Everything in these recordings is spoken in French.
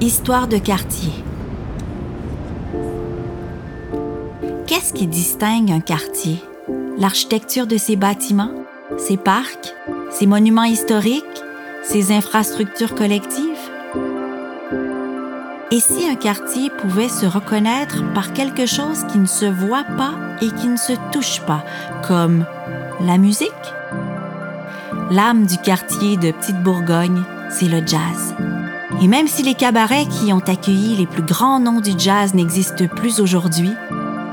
Histoire de quartier. Qu'est-ce qui distingue un quartier? L'architecture de ses bâtiments, ses parcs, ses monuments historiques, ses infrastructures collectives? Et si un quartier pouvait se reconnaître par quelque chose qui ne se voit pas et qui ne se touche pas, comme la musique? L'âme du quartier de Petite Bourgogne, c'est le jazz. Et même si les cabarets qui ont accueilli les plus grands noms du jazz n'existent plus aujourd'hui,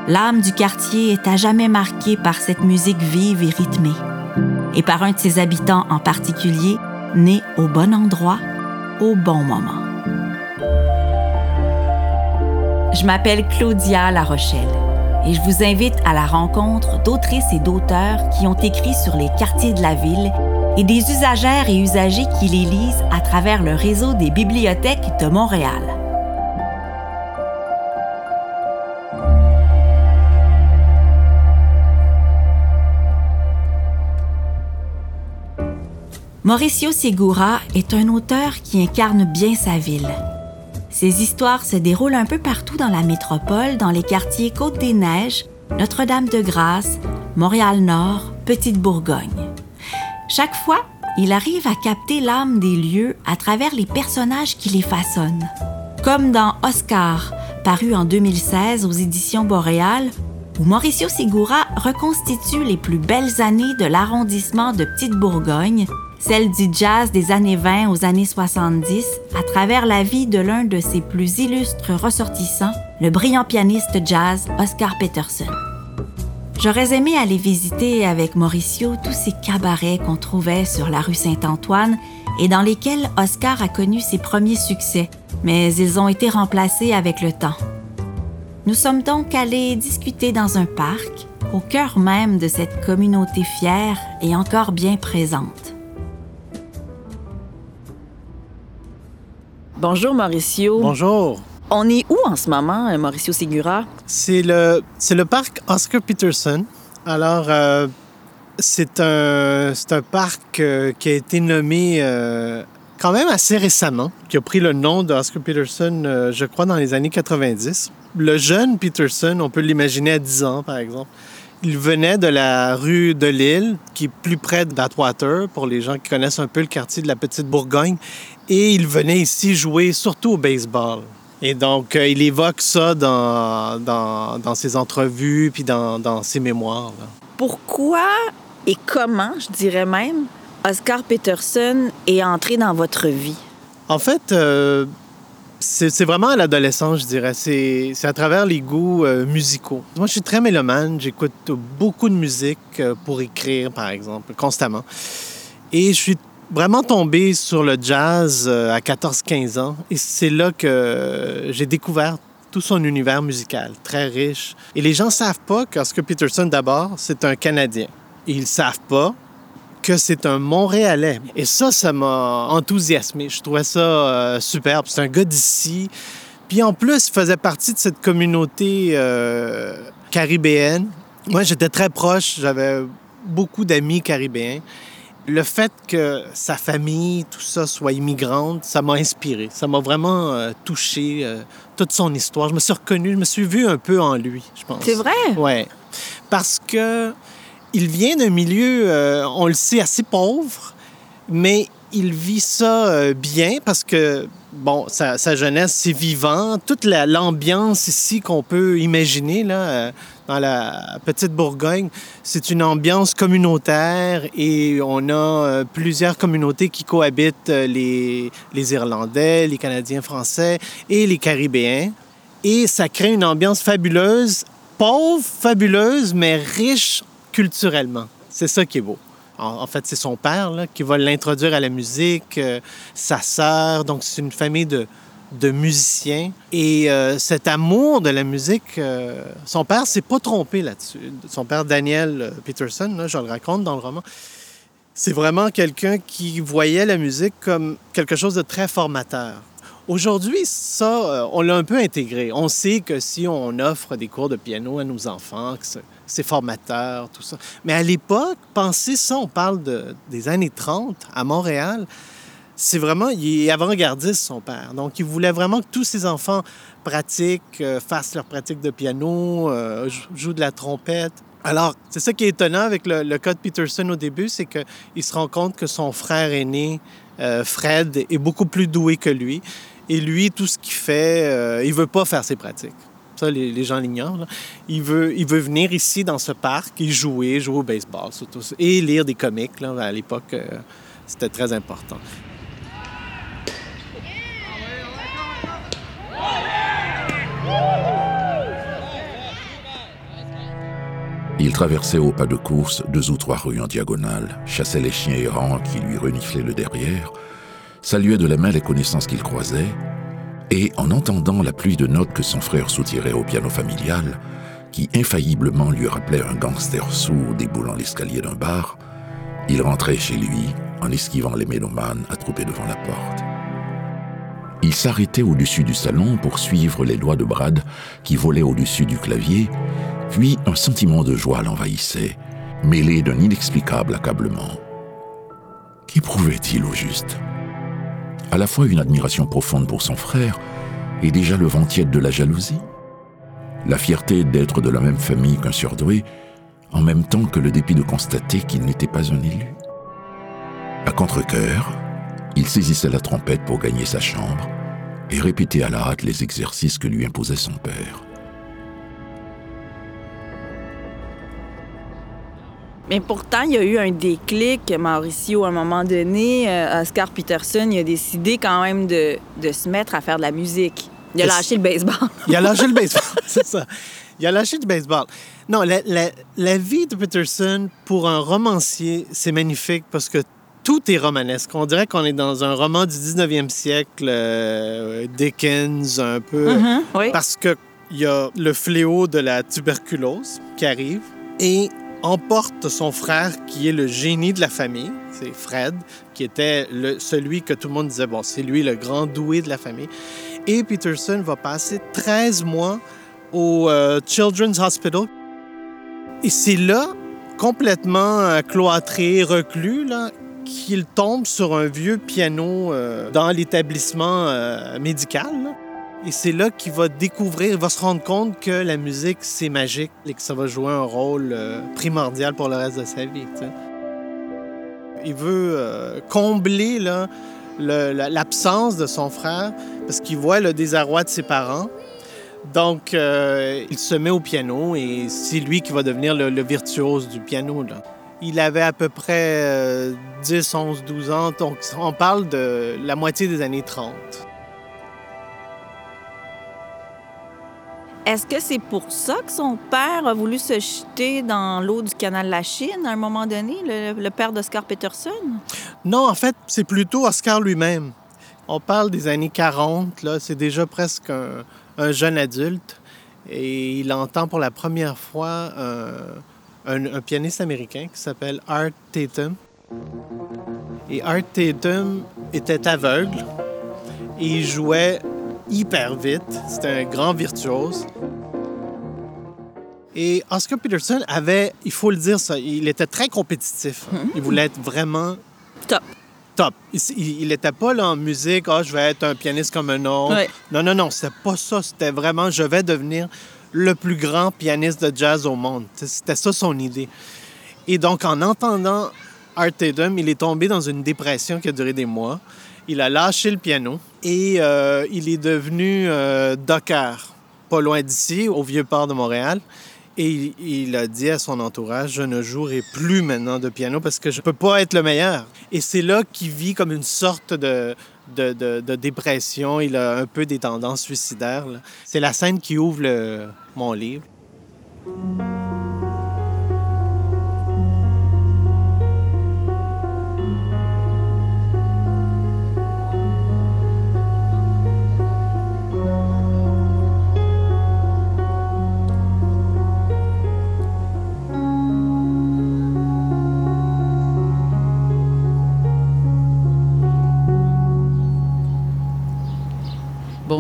l'âme du quartier est à jamais marquée par cette musique vive et rythmée, et par un de ses habitants en particulier, né au bon endroit, au bon moment. Je m'appelle Claudia La Rochelle et je vous invite à la rencontre d'autrices et d'auteurs qui ont écrit sur les quartiers de la ville et des usagères et usagers qui les lisent à travers le réseau des bibliothèques de Montréal. Mauricio Segura est un auteur qui incarne bien sa ville. Ses histoires se déroulent un peu partout dans la métropole, dans les quartiers Côte-des-Neiges, Notre-Dame-de-Grâce, Montréal-Nord, Petite-Bourgogne. Chaque fois, il arrive à capter l'âme des lieux à travers les personnages qui les façonnent. Comme dans Oscar, paru en 2016 aux éditions Boréal, où Mauricio Segura reconstitue les plus belles années de l'arrondissement de Petite-Bourgogne celle du jazz des années 20 aux années 70, à travers la vie de l'un de ses plus illustres ressortissants, le brillant pianiste jazz Oscar Peterson. J'aurais aimé aller visiter avec Mauricio tous ces cabarets qu'on trouvait sur la rue Saint-Antoine et dans lesquels Oscar a connu ses premiers succès, mais ils ont été remplacés avec le temps. Nous sommes donc allés discuter dans un parc, au cœur même de cette communauté fière et encore bien présente. Bonjour Mauricio. Bonjour. On est où en ce moment, euh, Mauricio Segura? C'est le, le parc Oscar Peterson. Alors, euh, c'est un, un parc euh, qui a été nommé quand même assez récemment, qui a pris le nom d'Oscar Peterson, je crois, dans les années 90. Le jeune Peterson, on peut l'imaginer à 10 ans, par exemple. Il venait de la rue de Lille, qui est plus près d'Atwater, pour les gens qui connaissent un peu le quartier de la Petite Bourgogne. Et il venait ici jouer surtout au baseball. Et donc, euh, il évoque ça dans, dans, ses entrevues puis dans, dans ses mémoires. Pourquoi et comment, je dirais même, Oscar Peterson est entré dans votre vie? En fait, euh, c'est vraiment à l'adolescence, je dirais. C'est à travers les goûts euh, musicaux. Moi, je suis très mélomane. J'écoute beaucoup de musique pour écrire, par exemple, constamment. Et je suis vraiment tombé sur le jazz euh, à 14-15 ans et c'est là que j'ai découvert tout son univers musical, très riche. Et les gens savent pas qu'Oscar Peterson, d'abord, c'est un Canadien. Et ils savent pas que c'est un Montréalais. Et ça, ça m'a enthousiasmé. Je trouvais ça euh, superbe. C'est un gars d'ici. Puis en plus, il faisait partie de cette communauté euh, caribéenne. Moi, j'étais très proche. J'avais beaucoup d'amis caribéens le fait que sa famille, tout ça, soit immigrante, ça m'a inspiré. Ça m'a vraiment euh, touché, euh, toute son histoire. Je me suis reconnu, je me suis vu un peu en lui, je pense. C'est vrai? Oui. Parce que il vient d'un milieu, euh, on le sait, assez pauvre, mais il vit ça bien parce que, bon, sa, jeunesse, c'est vivant. Toute l'ambiance ici qu'on peut imaginer, là, dans la petite Bourgogne, c'est une ambiance communautaire et on a euh, plusieurs communautés qui cohabitent, euh, les, les Irlandais, les Canadiens français et les Caribéens. Et ça crée une ambiance fabuleuse, pauvre, fabuleuse, mais riche culturellement. C'est ça qui est beau. En, fait, c'est son père qui va l'introduire à la musique, euh, sa sœur. Donc, c'est une famille de, de musicien. Et euh, cet amour de la musique, euh, son père s'est pas trompé là-dessus. Son père, Daniel Peterson, je le raconte dans le roman, c'est vraiment quelqu'un qui voyait la musique comme quelque chose de très formateur. Aujourd'hui, ça, on l'a un peu intégré. On sait que si on offre des cours de piano à nos enfants, que c'est formateur, tout ça. Mais à l'époque, pensez ça, on parle de, des années 30 à Montréal, c'est vraiment, il est avant-gardiste, son père. Donc, il voulait vraiment que tous ses enfants pratiquent, euh, fassent leur pratique de piano, euh, jouent de la trompette. Alors, c'est ça qui est étonnant avec le, le cas de Peterson au début, c'est qu'il se rend compte que son frère aîné, euh, Fred, est beaucoup plus doué que lui. Et lui, tout ce qu'il fait, il veut pas faire ses pratiques. Ça, les, gens l'ignorent. Il veut, il veut venir ici, dans ce parc, et jouer, jouer au baseball, surtout, et lire des comics. À l'époque, c'était très important. Il traversait au pas de course deux ou trois rues en diagonale, chassait les chiens errants qui lui reniflaient le derrière, saluait de la main les connaissances qu'il croisait, et en entendant la pluie de notes que son frère soutirait au piano familial, qui infailliblement lui rappelait un gangster sourd déboulant l'escalier d'un bar, il rentrait chez lui en esquivant les mélomanes attroupés devant la porte. Il s'arrêtait au-dessus du salon pour suivre les doigts de Brad qui volaient au-dessus du clavier, puis un sentiment de joie l'envahissait, mêlé d'un inexplicable accablement. Qu'éprouvait-il au juste? À la fois une admiration profonde pour son frère et déjà le vent tiède de la jalousie La fierté d'être de la même famille qu'un surdoué, en même temps que le dépit de constater qu'il n'était pas un élu À contre-coeur, il saisissait la trompette pour gagner sa chambre et répétait à la hâte les exercices que lui imposait son père. Mais pourtant, il y a eu un déclic, Mauricio, à un moment donné. Euh, Oscar Peterson, il a décidé quand même de, se mettre à faire de la musique. Il a lâché le baseball. il a lâché le baseball, c'est ça. Il a lâché le baseball. Non, la, la, vie de Peterson, pour un romancier, c'est magnifique parce que tout est romanesque. On dirait qu'on est dans un roman du 19e siècle, euh, Dickens un peu, mm-hmm, parce qu'il y a le fléau de la tuberculose qui arrive et emporte son frère qui est le génie de la famille, c'est Fred, qui était celui que tout le monde disait, bon, c'est lui le grand doué de la famille. Et Peterson va passer 13 mois au euh, Children's Hospital. Et c'est là, complètement euh, cloîtré, reclus, qu'il tombe sur un vieux piano euh, dans l'établissement médical. Et c'est là qu'il va découvrir, il va se rendre compte que la musique, c'est magique et que ça va jouer un rôle euh, primordial pour le reste de sa vie. Il veut combler l'absence de son frère parce qu'il voit le désarroi de ses parents. Donc, il se met au piano et c'est lui qui va devenir le, virtuose du piano. Il avait à peu près 10, 11, 12 ans. Donc, on parle de la moitié des années 30. Est-ce que c'est pour ça que son père a voulu se jeter dans l'eau du canal de la Chine à un moment donné, le, père d'Oscar Peterson? Non, en fait, c'est plutôt Oscar lui-même. On parle des années 40, là, c'est déjà presque un, jeune adulte. Et il entend pour la première fois un un, pianiste américain qui s'appelle Art Tatum. Et Art Tatum était aveugle et jouait hyper vite. C'était un grand virtuose. Et Oscar Peterson avait, il faut le dire, ça, il était très compétitif. Il voulait être vraiment top. Top. Il n'était pas là en musique, ah, je vais être un pianiste comme un autre. Non, non, non, c'était pas ça. C'était vraiment, je vais devenir le plus grand pianiste de jazz au monde. C'était ça son idée. Et donc, en entendant Art Tatum, il est tombé dans une dépression qui a duré des mois. Il a lâché le piano et euh, il est devenu euh, docker, pas loin d'ici, au Vieux-Port de Montréal. Et il, a dit à son entourage, je ne jouerai plus maintenant de piano parce que je ne peux pas être le meilleur. Et c'est là qu'il vit comme une sorte de, de, dépression. Il a un peu des tendances suicidaires. C'est la scène qui ouvre mon livre.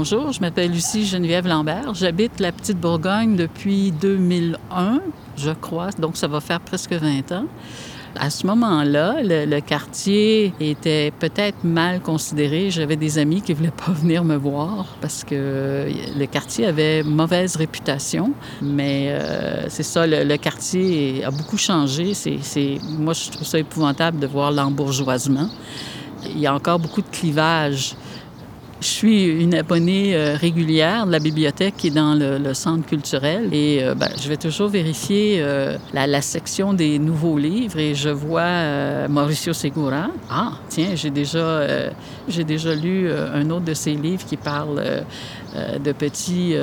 Bonjour, je m'appelle Lucie Geneviève Lambert. J'habite la Petite Bourgogne depuis 2001, je crois, donc ça va faire presque 20 ans. À ce moment-là, le, quartier était peut-être mal considéré. J'avais des amis qui ne voulaient pas venir me voir parce que le quartier avait mauvaise réputation. Mais euh, c'est ça, le, le quartier a beaucoup changé. C'est- moi, je trouve ça épouvantable de voir l'embourgeoisement. Il y a encore beaucoup de clivages. Je suis une abonnée euh, régulière de la bibliothèque qui est dans le, centre culturel et euh, ben, je vais toujours vérifier euh, la, section des nouveaux livres et je vois Mauricio Segura. Ah, tiens, j'ai déjà, j'ai déjà lu un autre de ses livres qui parle de petits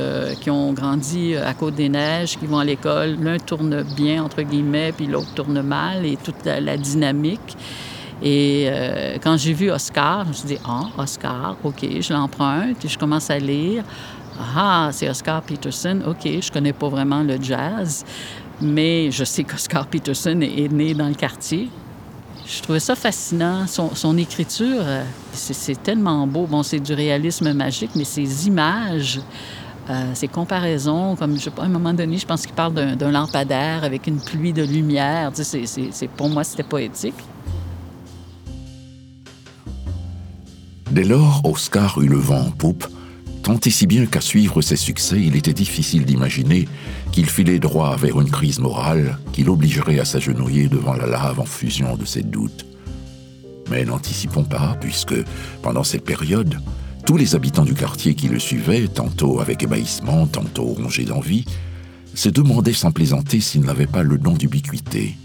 qui ont grandi à Côte-des-Neiges, qui vont à l'école. L'un tourne bien, entre guillemets, puis l'autre tourne mal et toute la dynamique. Et euh, quand j'ai vu Oscar, je me suis dit, ah, Oscar, OK, je l'emprunte et je commence à lire. Ah, c'est Oscar Peterson. OK, je connais pas vraiment le jazz, mais je sais qu'Oscar Peterson est, né dans le quartier. Je trouvais ça fascinant. Son, écriture, euh, c'est tellement beau. Bon, c'est du réalisme magique, mais ses images, euh, ses comparaisons, comme je sais pas, à un moment donné, je pense qu'il parle d'un lampadaire avec une pluie de lumière. Tu sais, pour moi, c'était poétique. Dès lors, Oscar eut le vent en poupe, tant et si bien qu'à suivre ses succès, il était difficile d'imaginer qu'il filait droit vers une crise morale qui l'obligerait à s'agenouiller devant la lave en fusion de ses doutes. Mais n'anticipons pas, puisque, pendant cette période, tous les habitants du quartier qui le suivaient, tantôt avec ébahissement, tantôt rongés d'envie, se demandaient sans plaisanter s'il n'avait pas le don d'ubiquité.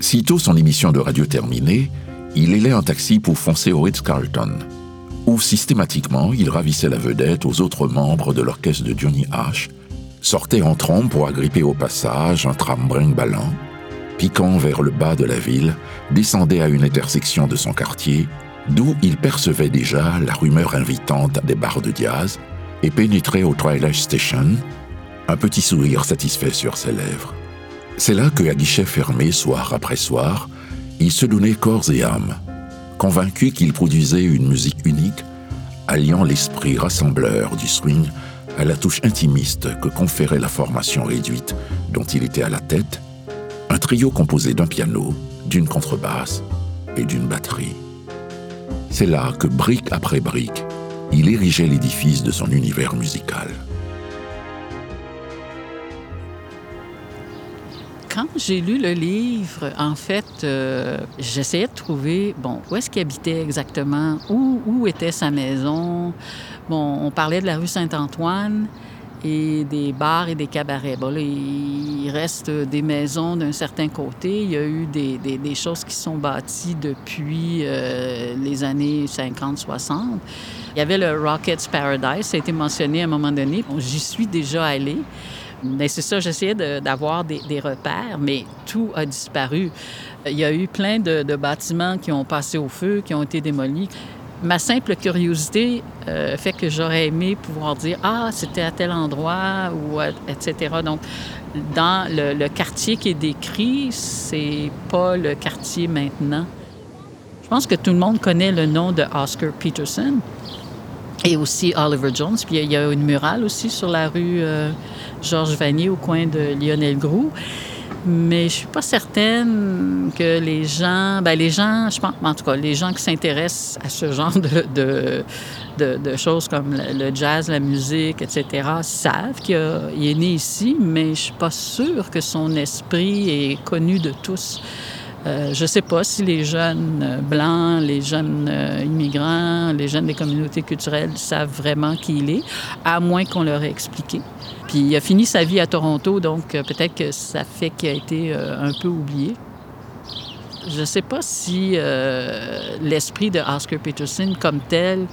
Sitôt son émission de radio terminée, il allait en taxi pour foncer au Ritz-Carlton, où systématiquement il ravissait la vedette aux autres membres de l'orchestre de Johnny Ash, sortait en trombe pour agripper au passage un tram brinque-ballant, piquant vers le bas de la ville, descendait à une intersection de son quartier, d'où il percevait déjà la rumeur invitante des bars de jazz, et pénétrait au Twilight Station, un petit sourire satisfait sur ses lèvres. C'est là que, à guichet fermé soir après soir, il se donnait corps et âme, convaincu qu'il produisait une musique unique, alliant l'esprit rassembleur du swing à la touche intimiste que conférait la formation réduite dont il était à la tête, un trio composé d'un piano, d'une contrebasse et d'une batterie. C'est là que, brique après brique, il érigeait l'édifice de son univers musical. Quand j'ai lu le livre, en fait, euh, j'essayais de trouver, bon, où est-ce qu'il habitait exactement, où, était sa maison? Bon, on parlait de la rue Saint-Antoine et des bars et des cabarets. Bon, il reste des maisons d'un certain côté. Il y a eu des choses qui sont bâties depuis euh, les années 50-60. Il y avait le Rockets Paradise, ça a été mentionné à un moment donné. Bon, J'y suis déjà allée. Mais c'est ça, j'essayais d'avoir des, repères, mais tout a disparu. Il y a eu plein de, bâtiments qui ont passé au feu, qui ont été démolis. Ma simple curiosité euh, fait que j'aurais aimé pouvoir dire ah c'était à tel endroit ou à- etc. Donc dans le, le quartier qui est décrit, c'est pas le quartier maintenant. Je pense que tout le monde connaît le nom de Oscar Peterson et aussi Oliver Jones. Puis il y a une murale aussi sur la rue euh, Georges Vanier au coin de Lionel Groux. Mais je suis pas certaine que les gens, ben les gens, je pense, en tout cas, les gens qui s'intéressent à ce genre de, de, de- choses comme le, le jazz, la musique, etc., savent qu'il est né ici, mais je suis pas sûre que son esprit est connu de tous. Euh, je ne sais pas si les jeunes euh, blancs, les jeunes euh, immigrants, les jeunes des communautés culturelles savent vraiment qui il est, à moins qu'on leur ait expliqué. Puis il a fini sa vie à Toronto, donc peut-être que ça fait qu'il a été un peu oublié. Je ne sais pas si l'esprit de Oscar Peterson comme tel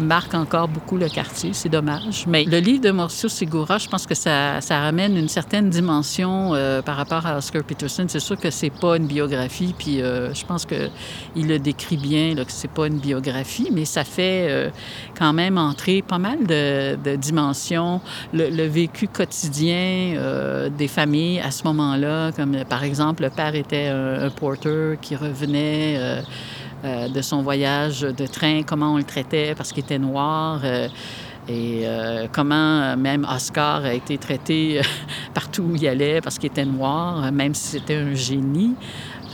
marque encore beaucoup le quartier, c'est dommage. Mais le livre de Mauricio Segura, je pense que ça, ça ramène une certaine dimension euh, par rapport à Oscar Peterson. C'est sûr que c'est pas une biographie, puis euh, je pense que il le décrit bien, là, que c'est pas une biographie, mais ça fait euh, quand même entrer pas mal de, de dimensions. Le, le vécu quotidien euh, des familles à ce moment-là, comme euh, par exemple, le père était un, un porter qui revenait. Euh, de son voyage de train, comment on le traitait parce qu'il était noir. Euh, Et euh, comment même Oscar a été traité partout où il allait parce qu'il était noir, même si c'était un génie.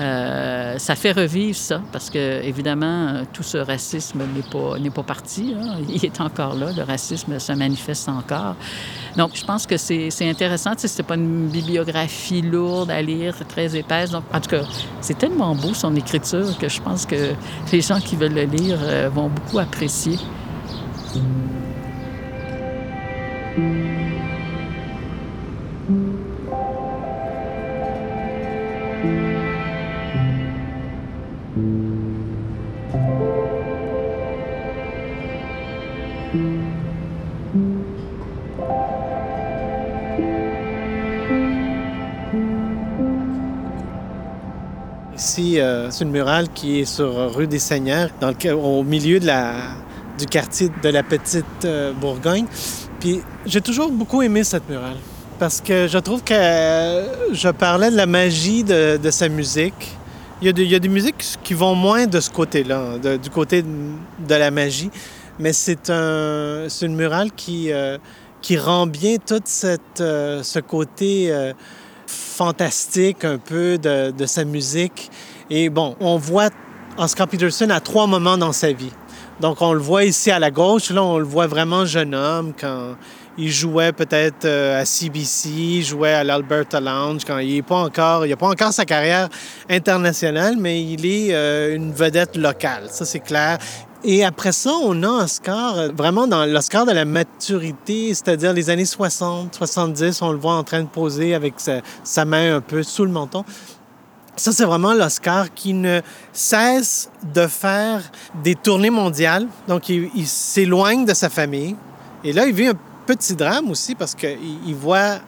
Euh, ça fait revivre ça, parce que évidemment, tout ce racisme n'est pas, pas parti. Hein. Il est encore là, le racisme se manifeste encore. Donc, je pense que c'est, intéressant. Tu sais, c'est pas une bibliographie lourde à lire, très épaisse. Donc, en tout cas, c'est tellement beau son écriture que je pense que les gens qui veulent le lire vont beaucoup apprécier. Euh, c'est une murale qui est sur rue des Seigneurs, au milieu du quartier de la Petite euh, Bourgogne. Puis j'ai toujours beaucoup aimé cette murale parce que je trouve que je parlais de la magie de, sa musique. Il y, a des musiques qui vont moins de ce côté-là, du côté de, la magie, mais c'est un, une murale qui, euh, rend bien tout euh, ce côté euh, fantastique un peu de sa musique. Et bon, on voit Oscar Peterson à trois moments dans sa vie. Donc, on le voit ici à la gauche. Là, on le voit vraiment jeune homme quand il jouait peut-être euh, à CBC, jouait à l'Alberta Lounge, quand il n'est pas encore, n'a pas encore sa carrière internationale, mais il est euh, une vedette locale. Ça, c'est clair. Et après ça, on a Oscar euh, vraiment dans l'Oscar de la maturité, c'est-à-dire les années 60, 70, on le voit en train de poser avec sa main un peu sous le menton. Ça, c'est vraiment l'Oscar qui ne cesse de faire des tournées mondiales. Donc, il, s'éloigne de sa famille. Et là, il vit un petit drame aussi parce qu'il il voit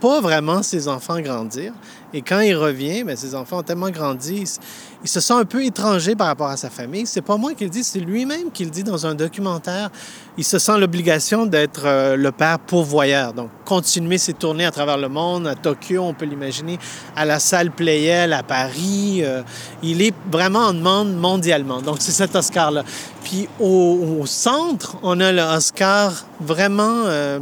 pas vraiment ses enfants grandir. Et quand il revient, bien, ses enfants ont tellement grandi, il se sent un peu étranger par rapport à sa famille. C'est pas moi qui le dis, c'est lui-même qui le dit dans un documentaire. Il se sent l'obligation d'être euh, le père pourvoyeur. Donc, continuer ses tournées à travers le monde, à Tokyo, on peut l'imaginer, à la salle Playel, à Paris. Euh, il est vraiment en demande mondialement. Donc, c'est cet Oscar-là. Puis, au, centre, on a le Oscar vraiment euh,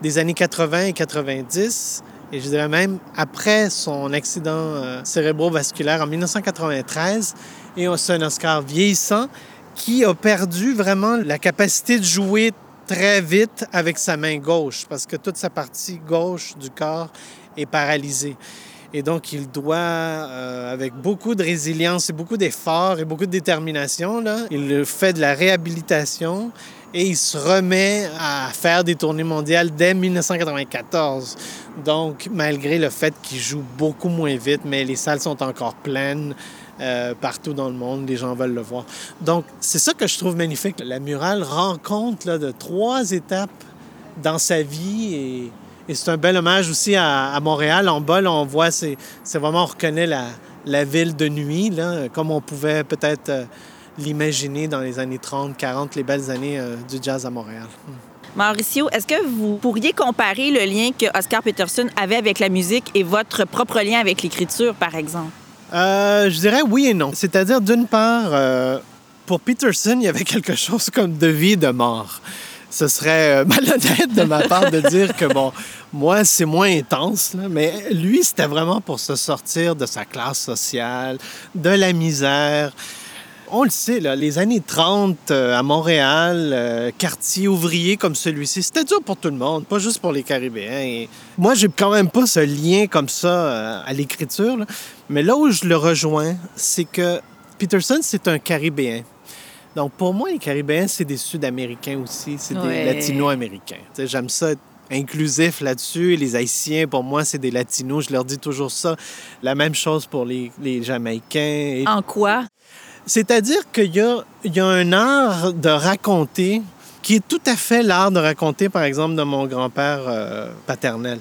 des années 80 et 90 et je dirais même après son accident euh, cérébrovasculaire en 1993. Et c'est un Oscar vieillissant qui a perdu vraiment la capacité de jouer très vite avec sa main gauche parce que toute sa partie gauche du corps est paralysée. Et donc, il doit, euh, avec beaucoup de résilience et beaucoup d'efforts et beaucoup de détermination, il fait de la réhabilitation et il se remet à faire des tournées mondiales dès 1994. Donc, malgré le fait qu'il joue beaucoup moins vite, mais les salles sont encore pleines euh, partout dans le monde, les gens veulent le voir. Donc, c'est ça que je trouve magnifique. La murale rend compte là, de trois étapes dans sa vie et, c'est un bel hommage aussi à, à, Montréal. En bas, là, on voit, c'est vraiment, on reconnaît la, la ville de nuit, là, comme on pouvait peut-être euh, l'imaginer dans les années 30, 40, les belles années euh, du jazz à Montréal. Mauricio, est-ce que vous pourriez comparer le lien que Oscar Peterson avait avec la musique et votre propre lien avec l'écriture, par exemple? Euh, je dirais oui et non. C'est-à-dire, d'une part, euh, pour Peterson, il y avait quelque chose comme de vie, de mort. Ce serait euh, malhonnête de ma part de dire que, bon, moi, c'est moins intense, là, mais lui, c'était vraiment pour se sortir de sa classe sociale, de la misère on le sait, là, les années 30 euh, à Montréal, euh, quartier ouvrier comme celui-ci, c'était dur pour tout le monde, pas juste pour les Caribéens. Et moi, j'ai quand même pas ce lien comme ça euh, à l'écriture. Mais là où je le rejoins, c'est que Peterson, c'est un Caribéen. Donc, pour moi, les Caribéens, c'est des Sud-Américains aussi, c'est Ouais. des Latino-Américains. J'aime ça être inclusif là-dessus. Les Haïtiens, pour moi, c'est des Latinos. Je leur dis toujours ça. La même chose pour les, les Jamaïcains. Et En quoi? C'est-à-dire qu'il y a, il y a un art de raconter qui est tout à fait l'art de raconter, par exemple, de mon grand-père euh, paternel,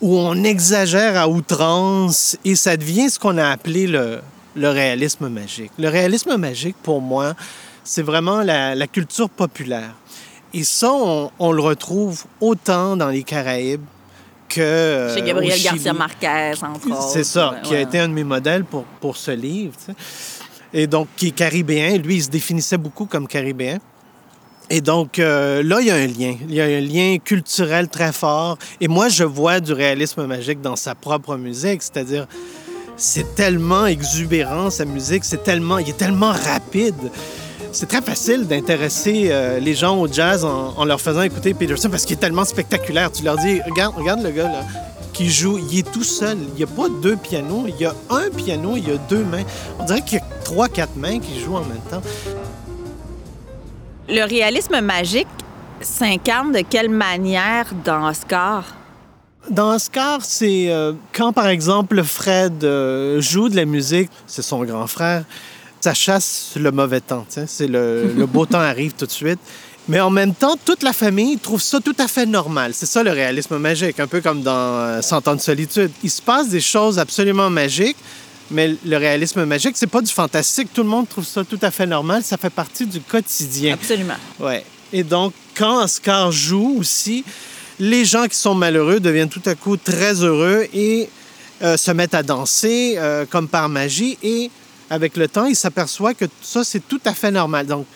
où on exagère à outrance et ça devient ce qu'on a appelé le, le réalisme magique. Le réalisme magique, pour moi, c'est vraiment la, la, culture populaire. Et ça, on, on, le retrouve autant dans les Caraïbes que. Euh, Chez Gabriel Garcia Marquez, entre autres. C'est ça, ouais, qui a été un de mes modèles pour, pour ce livre. Et donc qui est caribéen. Lui, il se définissait beaucoup comme caribéen. Et donc, euh, là, il y a un lien. Il y a un lien culturel très fort. Et moi, je vois du réalisme magique dans sa propre musique. C'est-à-dire, c'est tellement exubérant, sa musique. C'est tellement... Il est tellement rapide. C'est très facile d'intéresser euh, les gens au jazz en, en leur faisant écouter Peterson parce qu'il est tellement spectaculaire. Tu leur dis, regarde, regarde le gars, là qui joue, il est tout seul. Il n'y a pas deux pianos, il y a un piano, il y a deux mains. On dirait qu'il y a trois, quatre mains qui jouent en même temps. Le réalisme magique s'incarne de quelle manière dans Oscar? Dans Oscar, c'est euh, quand, par exemple, Fred euh, joue de la musique, c'est son grand frère, ça chasse le mauvais temps. C'est le, le beau temps arrive tout de suite. Mais en même temps, toute la famille trouve ça tout à fait normal. C'est ça le réalisme magique, un peu comme dans Cent ans de solitude. Il se passe des choses absolument magiques, mais le réalisme magique, c'est pas du fantastique. Tout le monde trouve ça tout à fait normal. Ça fait partie du quotidien. Absolument. Ouais. Et donc, quand Oscar joue aussi, les gens qui sont malheureux deviennent tout à coup très heureux et euh, se mettent à danser euh, comme par magie. Et avec le temps, ils s'aperçoivent que ça, c'est tout à fait normal. Donc,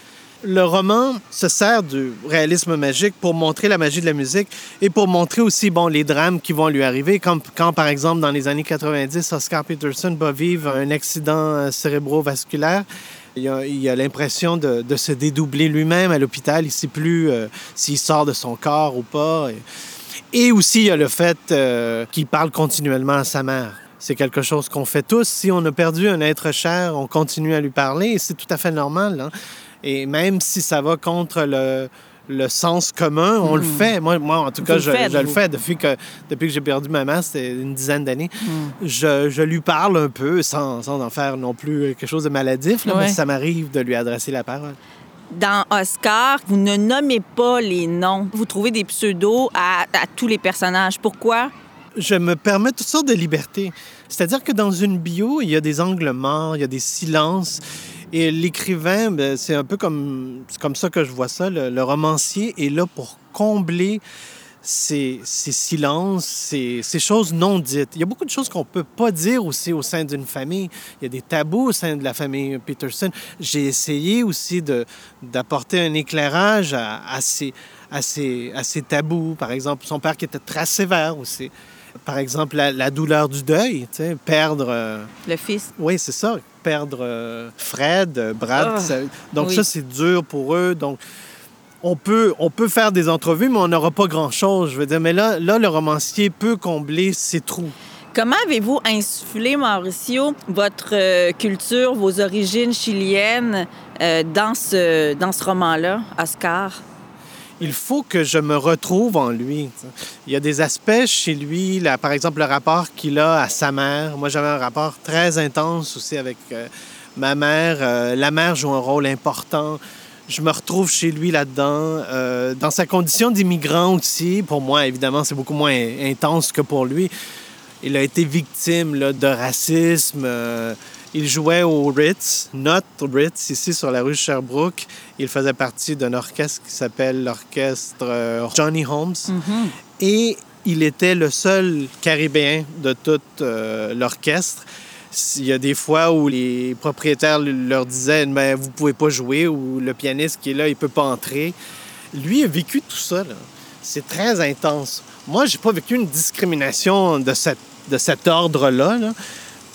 le roman se sert du réalisme magique pour montrer la magie de la musique et pour montrer aussi bon, les drames qui vont lui arriver, comme quand, par exemple, dans les années 90, Oscar Peterson va vivre un accident euh, cérébrovasculaire. Il a, l'impression de, se dédoubler lui-même à l'hôpital. Il ne sait plus euh, s'il sort de son corps ou pas. Et, aussi, il y a le fait euh, qu'il parle continuellement à sa mère. C'est quelque chose qu'on fait tous. Si on a perdu un être cher, on continue à lui parler c'est tout à fait normal. Hein? Et même si ça va contre le, le sens commun, on le fait. Moi, moi, en tout cas, je, faites, je le fais depuis que, depuis que j'ai perdu ma mère, c'était une dizaine d'années. Mm. Je, je lui parle un peu, sans, sans en faire non plus quelque chose de maladif, là, Ouais. mais ça m'arrive de lui adresser la parole. Dans Oscar, vous ne nommez pas les noms. Vous trouvez des pseudos à, à tous les personnages. Pourquoi? je me permets toutes sortes de libertés. C'est-à-dire que dans une bio, il y a des angles morts, il y a des silences. Et l'écrivain, ben, c'est un peu comme, c'est comme ça que je vois ça. Le, le romancier est là pour combler ces, ces silences, ces, ces choses non dites. Il y a beaucoup de choses qu'on ne peut pas dire aussi au sein d'une famille. Il y a des tabous au sein de la famille Peterson. J'ai essayé aussi de, d'apporter un éclairage à, à, ces, à, ces, à ces tabous. Par exemple, son père qui était très sévère aussi. Par exemple, la, la douleur du deuil, perdre... euh, Le fils. oui, c'est ça. Perdre euh, Fred, euh, Brad. Ah, ça- donc oui. ça, c'est dur pour eux. Donc, on peut, on peut faire des entrevues, mais on n'aura pas grand-chose. Je veux dire, mais là, là, le romancier peut combler ses trous. Comment avez-vous insufflé, Mauricio, votre euh, culture, vos origines chiliennes euh, dans ce, dans ce roman-là, Oscar? Il faut que je me retrouve en lui. Il y a des aspects chez lui, là, par exemple, le rapport qu'il a à sa mère. Moi, j'avais un rapport très intense aussi avec euh, ma mère. Euh, la mère joue un rôle important. Je me retrouve chez lui là-dedans. Euh, dans sa condition d'immigrant aussi, pour moi, évidemment, c'est beaucoup moins intense que pour lui. Il a été victime là, de racisme. Il jouait au Ritz, notre Ritz, ici sur la rue Sherbrooke. Il faisait partie d'un orchestre qui s'appelle l'orchestre euh, Johnny Holmes. Et il était le seul Caribéen de tout euh, l'orchestre. Il y a des fois où les propriétaires leur disaient ben, Vous pouvez pas jouer ou le pianiste qui est là, il peut pas entrer. Lui a vécu tout ça. là. C'est très intense. Moi, j'ai pas vécu une discrimination de, cette, de cet ordre-là, là.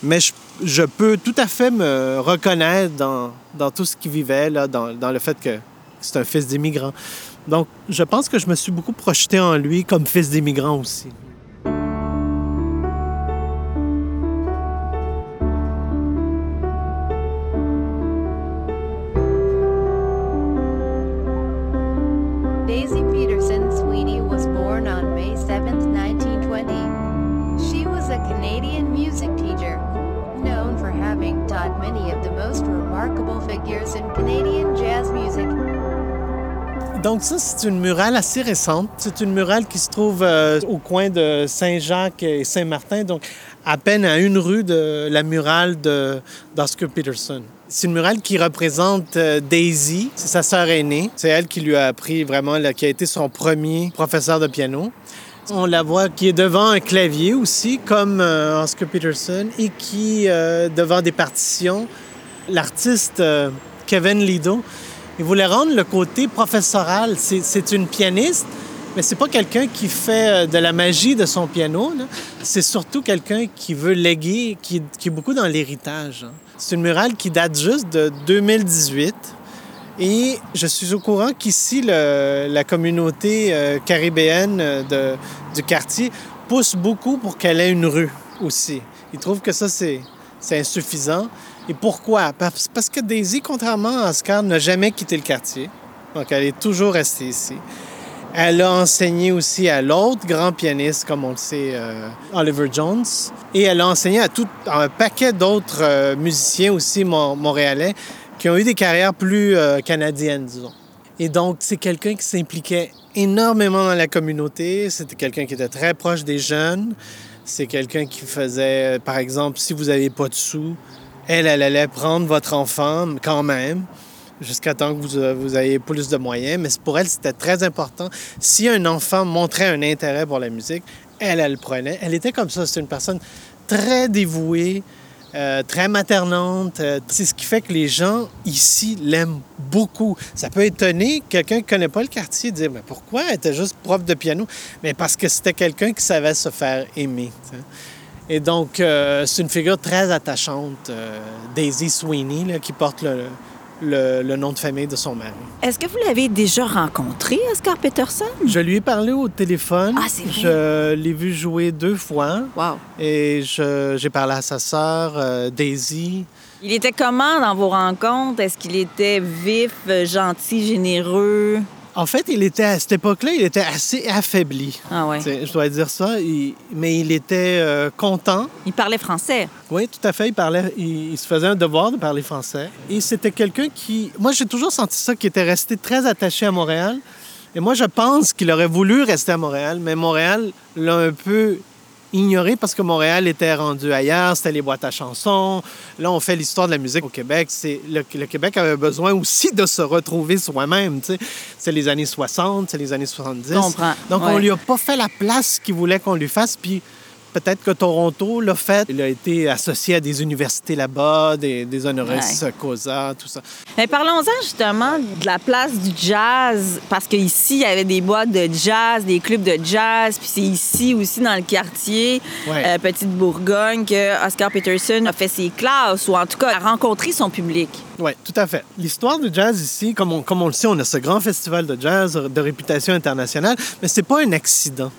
mais je, je peux tout à fait me reconnaître dans, tout ce qu'il vivait, là, dans, dans le fait que c'est un fils d'immigrant. Donc, je pense que je me suis beaucoup projeté en lui comme fils d'immigrant aussi. Donc ça, c'est une murale assez récente. C'est une murale qui se trouve euh, au coin de Saint-Jacques et Saint-Martin, donc à peine à une rue de la murale d'Oscar Peterson. C'est une murale qui représente euh, Daisy, c'est sa sœur aînée. C'est elle qui lui a appris vraiment, qui a été son premier professeur de piano. On la voit qui est devant un clavier aussi, comme euh, Oscar Peterson, et qui, euh, devant des partitions, l'artiste euh, Kevin Lido Il voulait rendre le côté professoral. C'est une pianiste, mais c'est pas quelqu'un qui fait de la magie de son piano. C'est surtout quelqu'un qui veut léguer, qui, qui est beaucoup dans l'héritage. hein. C'est une murale qui date juste de 2018. Et je suis au courant qu'ici, la communauté euh, caribéenne euh, du quartier pousse beaucoup pour qu'elle ait une rue aussi. Ils trouvent que ça, c'est insuffisant. Et pourquoi? Parce que Daisy, contrairement à Oscar, n'a jamais quitté le quartier. Donc, elle est toujours restée ici. Elle a enseigné aussi à l'autre grand pianiste, comme on le sait, euh, Oliver Jones. Et elle a enseigné à tout un paquet d'autres musiciens aussi mon- montréalais qui ont eu des carrières plus euh, canadiennes, disons. Et donc, c'est quelqu'un qui s'impliquait énormément dans la communauté. C'était quelqu'un qui était très proche des jeunes. C'est quelqu'un qui faisait, par exemple, si vous n'avez pas de sous, elle, elle allait prendre votre enfant quand même jusqu'à temps que vous, euh, vous ayez plus de moyens. Mais pour elle, c'était très important. Si un enfant montrait un intérêt pour la musique, elle, elle le prenait. Elle était comme ça. C'est une personne très dévouée, euh, très maternante. Euh, C'est ce qui fait que les gens ici l'aiment beaucoup. Ça peut étonner quelqu'un qui ne connaît pas le quartier de dire Mais pourquoi? Elle était juste prof de piano Mais parce que c'était quelqu'un qui savait se faire aimer. Et donc, euh, c'est une figure très attachante, euh, Daisy Sweeney, qui porte le, le- le nom de famille de son mari. Est-ce que vous l'avez déjà rencontré, Oscar Peterson? Je lui ai parlé au téléphone. Ah, c'est vrai? Je l'ai vu jouer deux fois. Wow. Et je- j'ai parlé à sa sœur, euh, Daisy. Il était comment dans vos rencontres? Est-ce qu'il était vif, euh, gentil, généreux? En fait, il était à cette époque-là, il était assez affaibli. Ah ouais. Je dois dire ça. Il- mais il était euh, content. Il parlait français. Oui, tout à fait. Il, parlait, il, il se faisait un devoir de parler français. Et c'était quelqu'un qui... Moi, j'ai toujours senti ça, qui était resté très attaché à Montréal. Et moi, je pense qu'il aurait voulu rester à Montréal, mais Montréal l'a un peu ignoré parce que Montréal était rendu ailleurs, c'était les boîtes à chansons. Là, on fait l'histoire de la musique au Québec. C'est le, le Québec avait besoin aussi de se retrouver soi-même. C'est les années 60, c'est les années 70. Je comprends. Donc, on lui a pas fait la place qu'il voulait qu'on lui fasse. Puis peut-être que Toronto l'a fait. Il a été associé à des universités là-bas, des, des honoris causa, tout ça. Mais parlons-en justement de la place du jazz, parce qu'ici, il y avait des boîtes de jazz, des clubs de jazz, puis c'est ici aussi, dans le quartier, Ouais. euh, Petite Bourgogne, que Oscar Peterson a fait ses classes, ou en tout cas a rencontré son public. Oui, tout à fait. L'histoire du jazz ici, comme on, comme on le sait, on a ce grand festival de jazz de réputation internationale, mais c'est pas un accident.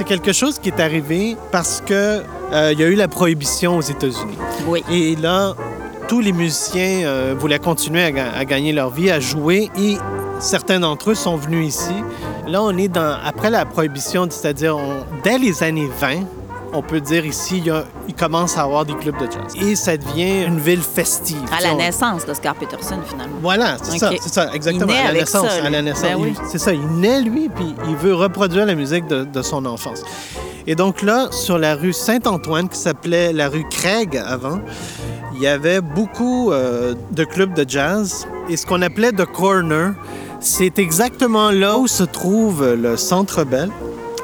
C'est quelque chose qui est arrivé parce que euh, il y a eu la prohibition aux États-Unis. Oui. Et là, tous les musiciens euh, voulaient continuer à, ga- à gagner leur vie, à jouer, et certains d'entre eux sont venus ici. Là, on est dans, après la prohibition, c'est-à-dire on- dès les années 20, on peut dire ici, il, y a- il commence à avoir des clubs de jazz. Et ça devient une ville festive. À la on- naissance d'Oscar Peterson, finalement. Voilà, c'est ça, c'est ça, exactement. À la naissance, ça, à la naissance. Ben oui. C'est ça, il naît lui, puis il veut reproduire la musique de, de son enfance. Et donc là, sur la rue Saint-Antoine, qui s'appelait la rue Craig avant, il y avait beaucoup euh, de clubs de jazz. Et ce qu'on appelait The Corner, c'est exactement là où se trouve le Centre Bell.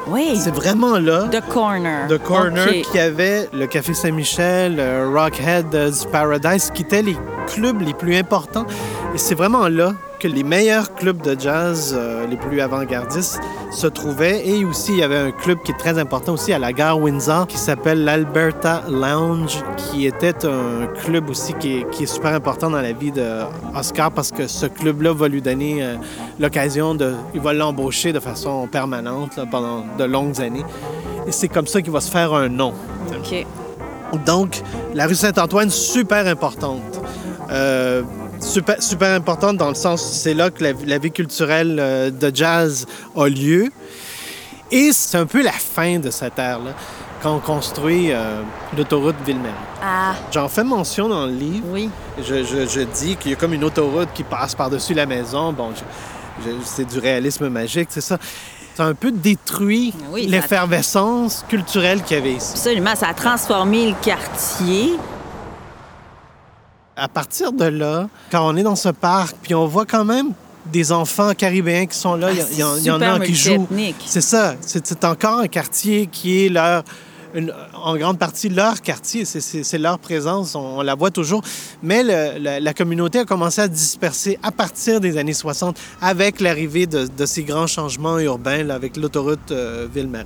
Oui. C'est vraiment là. The Corner. The Corner, qui avait le Café Saint-Michel, le Rockhead's Paradise, qui étaient les clubs les plus importants. Et c'est vraiment là que les meilleurs clubs de jazz, euh, les plus avant-gardistes, se trouvaient. Et aussi, il y avait un club qui est très important aussi à la gare Windsor, qui s'appelle l'Alberta Lounge, qui était un club aussi qui est, qui est super important dans la vie d'Oscar parce que ce club-là va lui donner euh, l'occasion de... Il va l'embaucher de façon permanente là, pendant de longues années. Et c'est comme ça qu'il va se faire un nom. OK. Donc, la rue Saint-Antoine, super importante. Euh, super, super importante dans le sens, c'est là que la, la vie culturelle euh, de jazz a lieu. Et c'est un peu la fin de cette ère-là, quand on construit euh, l'autoroute Ville-Marie. Ah, J'en fais mention dans le livre. oui. Je, je- je dis qu'il y a comme une autoroute qui passe par-dessus la maison. Bon, c'est du réalisme magique, c'est ça. Ça a un peu détruit Oui, ça- l'effervescence culturelle qu'il y avait ici. Absolument. Ça a transformé le quartier. À partir de là, quand on est dans ce parc, puis on voit quand même des enfants caribéens qui sont là, il y en- y a qui jouent. C'est ça. C'est encore un quartier qui est leur, une- en grande partie leur quartier, c'est- leur présence, on, on la voit toujours. Mais le- la, la communauté a commencé à disperser à partir des années 60 avec l'arrivée de, de ces grands changements urbains, là, avec l'autoroute euh, Ville-Marie.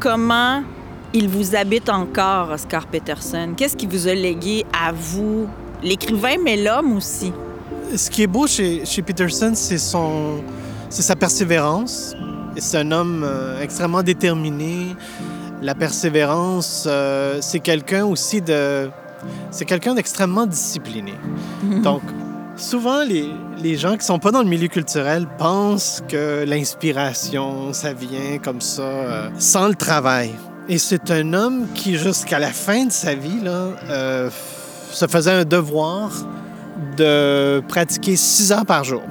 Comment il vous habite encore, Oscar Peterson? Qu'est-ce qui vous a légué à vous, l'écrivain, mais l'homme aussi? Ce qui est beau chez, chez Peterson, c'est son, c'est sa persévérance. C'est un homme euh, extrêmement déterminé. La persévérance, euh, c'est quelqu'un aussi de, c'est quelqu'un d'extrêmement discipliné. Donc, souvent les, les gens qui sont pas dans le milieu culturel pensent que l'inspiration, ça vient comme ça, euh, sans le travail. Et c'est un homme qui, jusqu'à la fin de sa vie, là, euh, se faisait un devoir de pratiquer six heures par jour.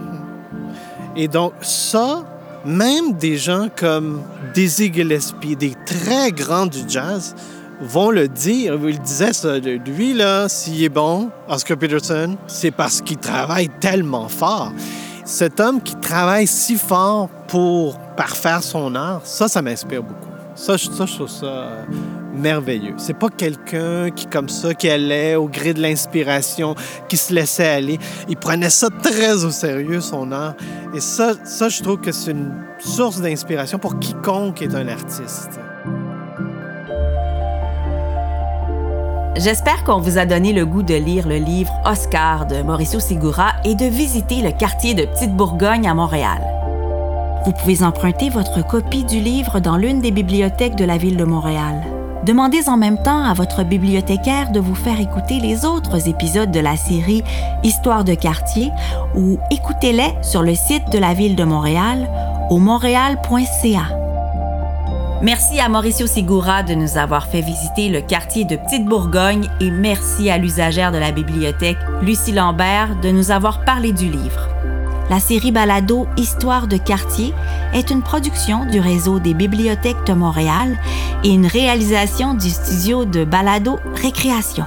Et donc, ça, même des gens comme Dizzy Gillespie, des très grands du jazz, vont le dire. Il disait ça, de lui, là, s'il est bon, Oscar Peterson, c'est parce qu'il travaille tellement fort. Cet homme qui travaille si fort pour parfaire son art, ça, ça m'inspire beaucoup. Ça, je, trouve ça euh, merveilleux. C'est pas quelqu'un qui, comme ça, qui allait au gré de l'inspiration, qui se laissait aller. Il prenait ça très au sérieux, son art. Et ça, ça je trouve que c'est une source d'inspiration pour quiconque est un artiste. J'espère qu'on vous a donné le goût de lire le livre Oscar de Mauricio Segura et de visiter le quartier de Petite-Bourgogne à Montréal. Vous pouvez emprunter votre copie du livre dans l'une des bibliothèques de la ville de Montréal. Demandez en même temps à votre bibliothécaire de vous faire écouter les autres épisodes de la série Histoire de quartier ou écoutez-les sur le site de la ville de Montréal au montréal.ca. Merci à Mauricio Segura de nous avoir fait visiter le quartier de Petite-Bourgogne et merci à l'usagère de la bibliothèque, Lucie Lambert, de nous avoir parlé du livre. La série Balado Histoire de quartier est une production du réseau des bibliothèques de Montréal et une réalisation du studio de Balado Récréation.